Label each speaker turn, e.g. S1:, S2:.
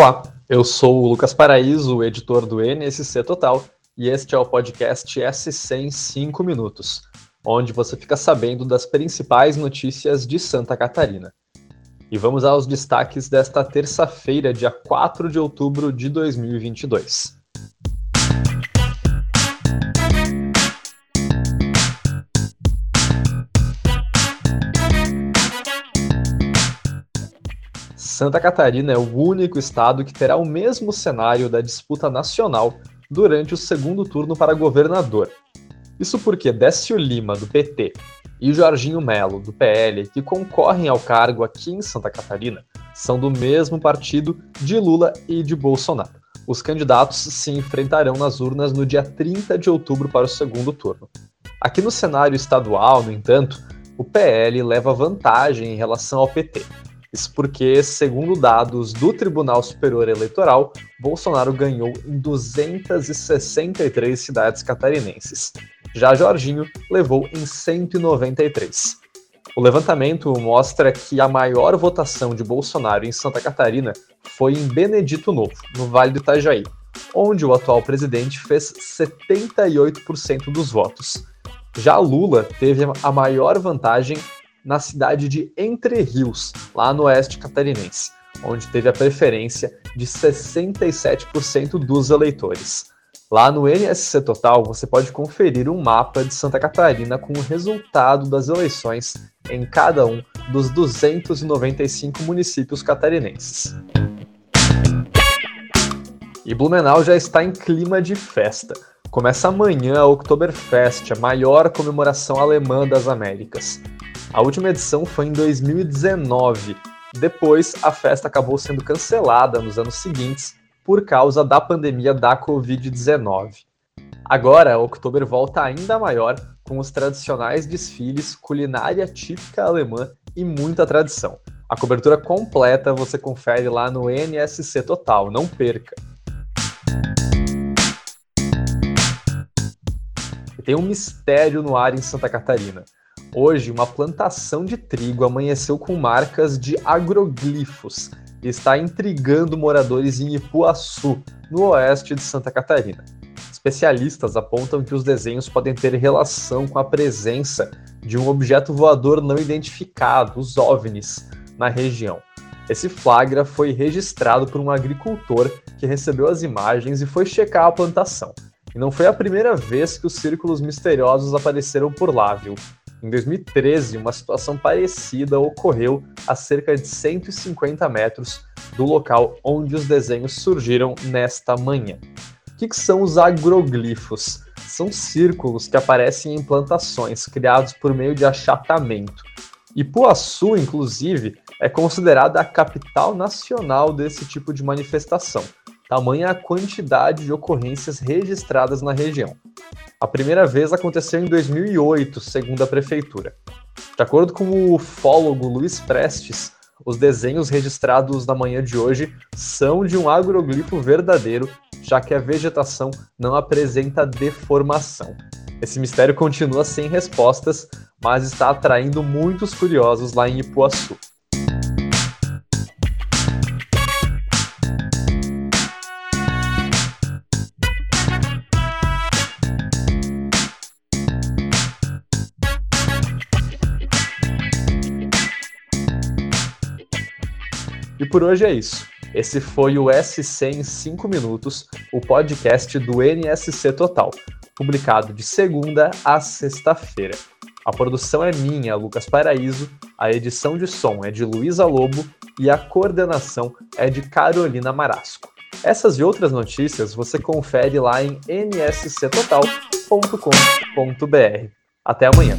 S1: Olá, eu sou o Lucas Paraíso, editor do NSC Total, e este é o podcast SC em 5 minutos, onde você fica sabendo das principais notícias de Santa Catarina. E vamos aos destaques desta terça-feira, dia 4 de outubro de 2022. Santa Catarina é o único estado que terá o mesmo cenário da disputa nacional durante o segundo turno para governador. Isso porque Décio Lima, do PT, e Jorginho Melo, do PL, que concorrem ao cargo aqui em Santa Catarina, são do mesmo partido de Lula e de Bolsonaro. Os candidatos se enfrentarão nas urnas no dia 30 de outubro para o segundo turno. Aqui no cenário estadual, no entanto, o PL leva vantagem em relação ao PT, isso porque, segundo dados do Tribunal Superior Eleitoral, Bolsonaro ganhou em 263 cidades catarinenses. Já Jorginho levou em 193. O levantamento mostra que a maior votação de Bolsonaro em Santa Catarina foi em Benedito Novo, no Vale do Itajaí, onde o atual presidente fez 78% dos votos. Já Lula teve a maior vantagem na cidade de Entre Rios, lá no oeste catarinense, onde teve a preferência de 67% dos eleitores. Lá no NSC Total, você pode conferir um mapa de Santa Catarina com o resultado das eleições em cada um dos 295 municípios catarinenses. E Blumenau já está em clima de festa. Começa amanhã a Oktoberfest, a maior comemoração alemã das Américas. A última edição foi em 2019. Depois, a festa acabou sendo cancelada nos anos seguintes por causa da pandemia da Covid-19. Agora, Oktober volta ainda maior, com os tradicionais desfiles, culinária típica alemã e muita tradição. A cobertura completa você confere lá no NSC Total, não perca! E tem um mistério no ar em Santa Catarina. Hoje, uma plantação de trigo amanheceu com marcas de agroglifos e está intrigando moradores em Ipuaçu, no oeste de Santa Catarina. Especialistas apontam que os desenhos podem ter relação com a presença de um objeto voador não identificado, os OVNIs, na região. Esse flagra foi registrado por um agricultor que recebeu as imagens e foi checar a plantação. E não foi a primeira vez que os círculos misteriosos apareceram por lá, viu? Em 2013, uma situação parecida ocorreu a cerca de 150 metros do local onde os desenhos surgiram nesta manhã. O que, que são os agroglifos? São círculos que aparecem em plantações criados por meio de achatamento. Ipuaçu, inclusive, é considerada a capital nacional desse tipo de manifestação, tamanha a quantidade de ocorrências registradas na região. A primeira vez aconteceu em 2008, segundo a prefeitura. De acordo com o ufólogo Luiz Prestes, os desenhos registrados na manhã de hoje são de um agroglifo verdadeiro, já que a vegetação não apresenta deformação. Esse mistério continua sem respostas, mas está atraindo muitos curiosos lá em Ipuaçu. E por hoje é isso. Esse foi o SC em 5 minutos, o podcast do NSC Total, publicado de segunda a sexta-feira. A produção é minha, Lucas Paraíso, a edição de som é de Luísa Lobo e a coordenação é de Carolina Marasco. Essas e outras notícias você confere lá em nsctotal.com.br. Até amanhã.